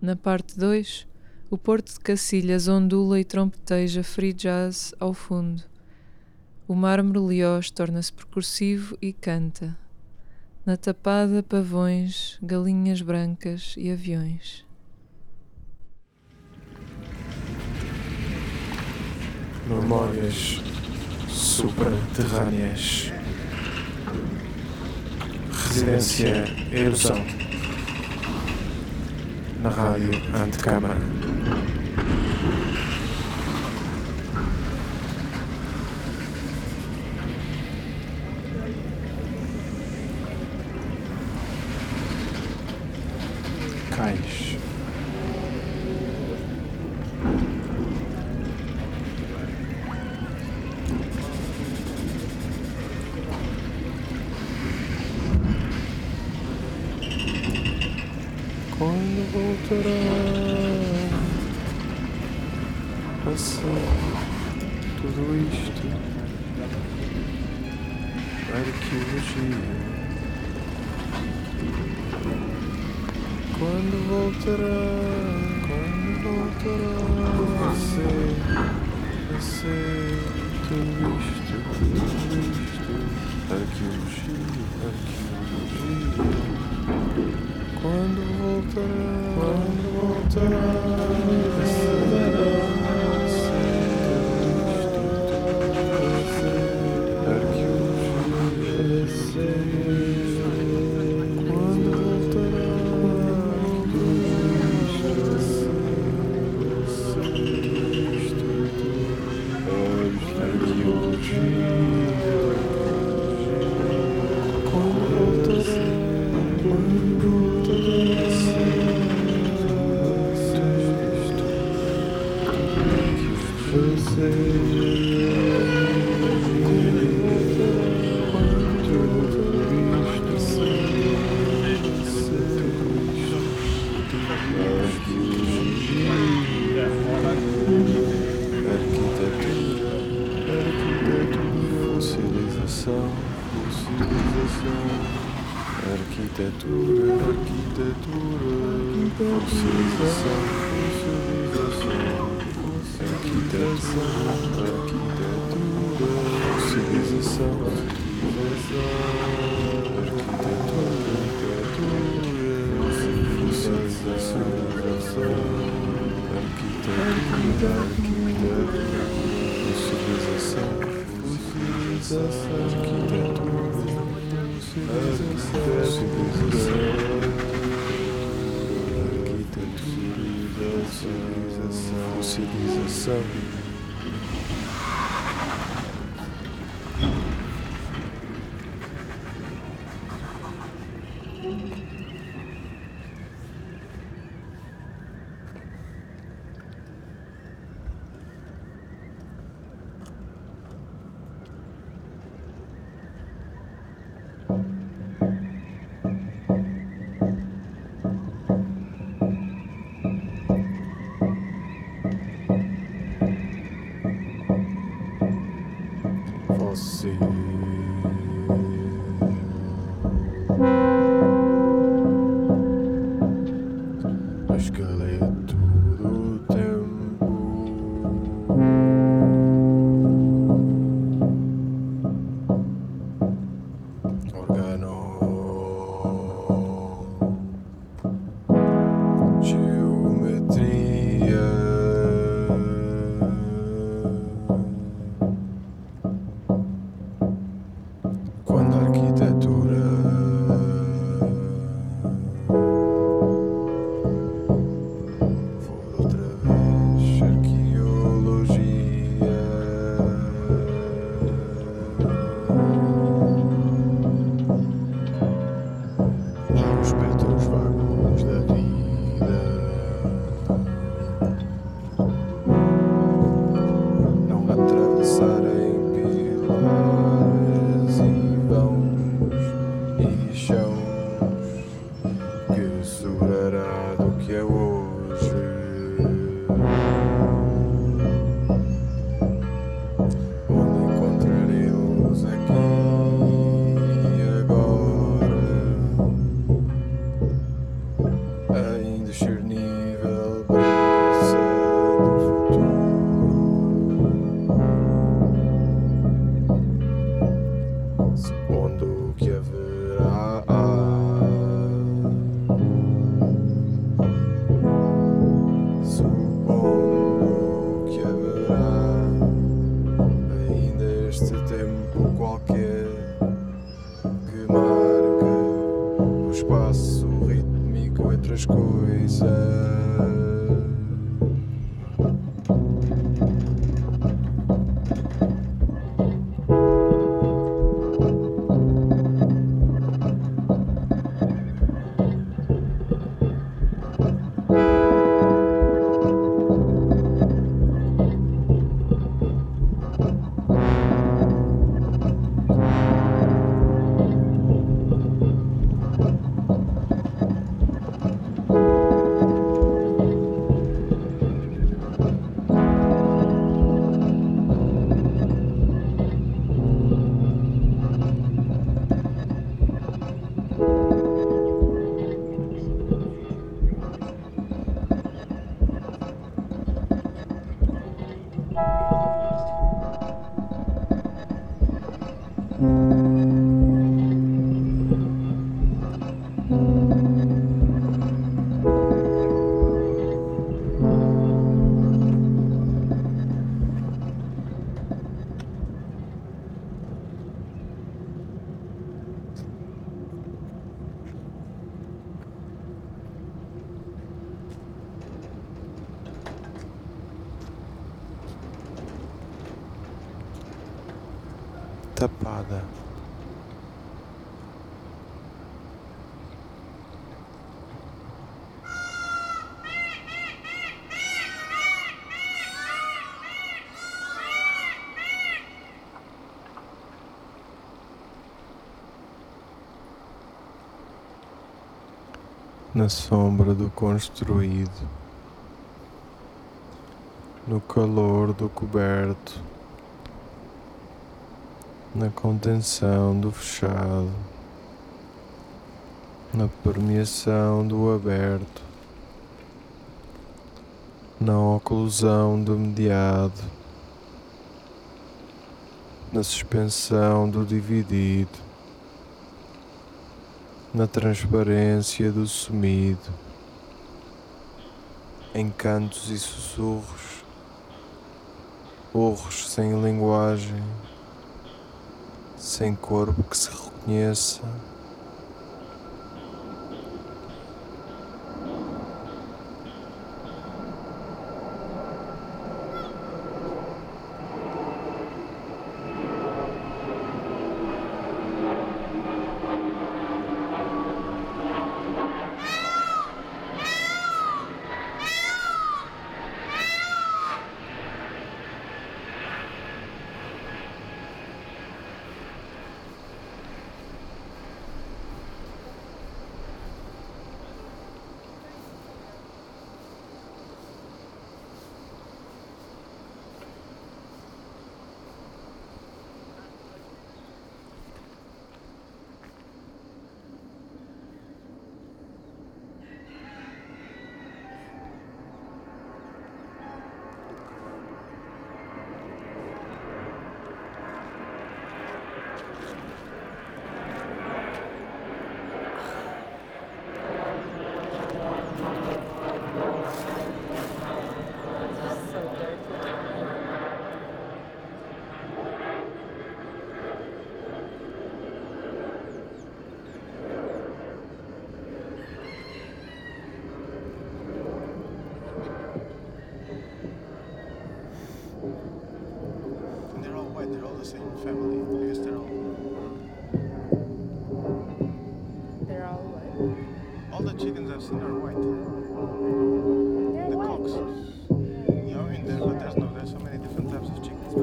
Na parte 2, o porto de Cacilhas ondula e trompeteja free jazz ao fundo. O mármore liós torna-se percursivo e canta. Na tapada, pavões, galinhas brancas e aviões. Memórias subterrâneas. Residência Erosão. na and camera. A ser tudo isto? Arqueologia. Quando voltará? Quando voltará a ser tudo isto? Tudo isto? Arqueologia, arqueologia. Quando voltará? Quando voltará? Fossilização, na sombra do construído, no calor do coberto, na contenção do fechado, na permeação do aberto, na oclusão do mediado, na suspensão do dividido na transparência do sumido, em cantos e sussurros, urros sem linguagem, sem corpo que se reconheça.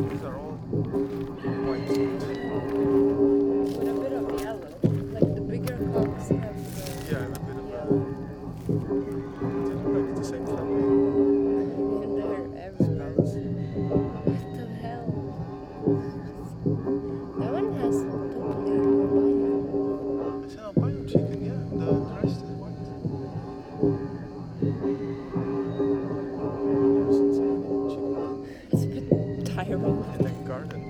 These are all In the garden.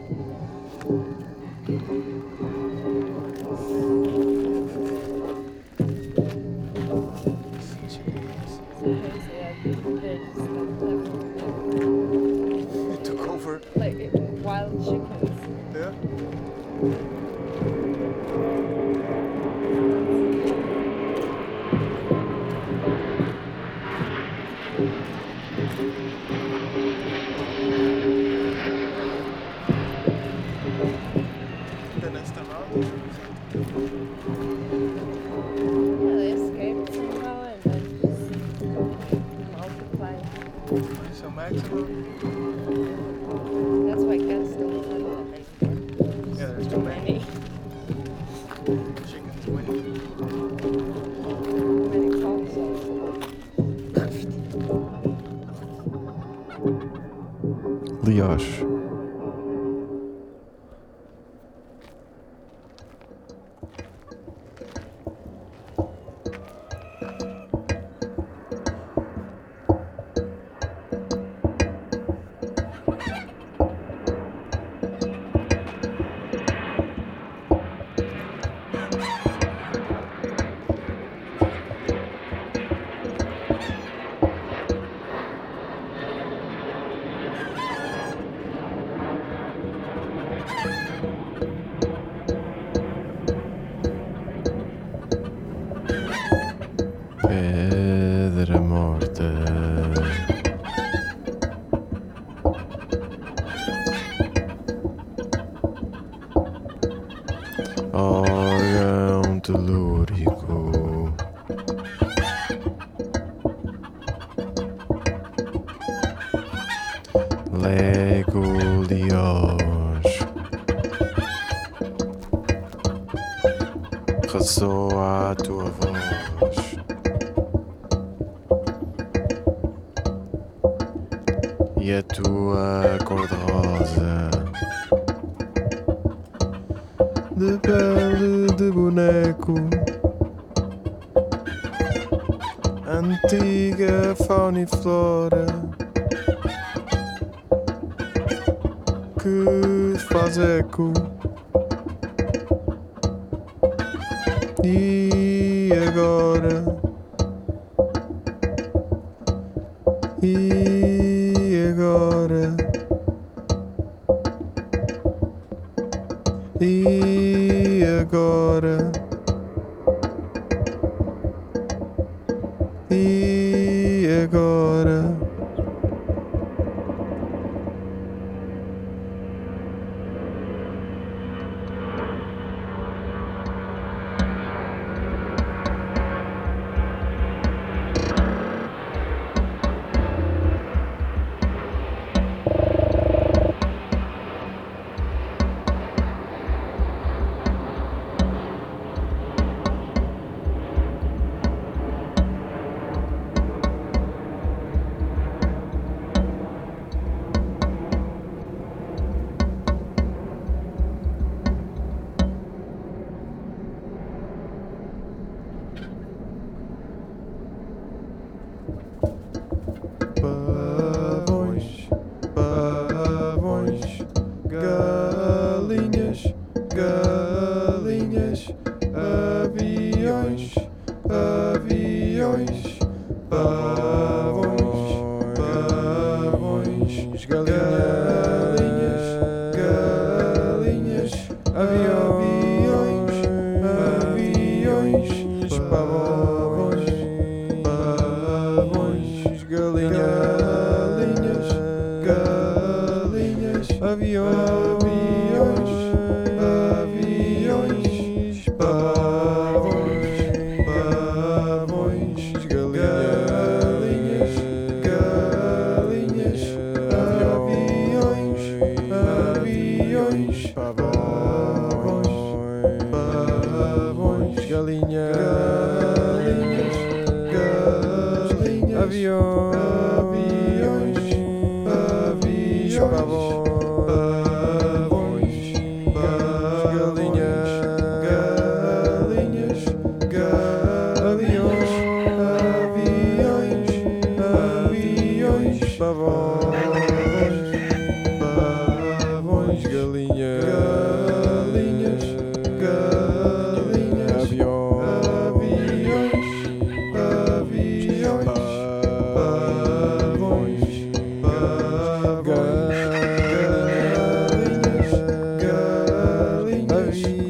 nästa round. Yeah, they escaped somehow and then just multiply. So maximum. a tua cor de rosa de pele de boneco, antiga fauna e flora. Que faz eco. E agora. E of your, your Bye.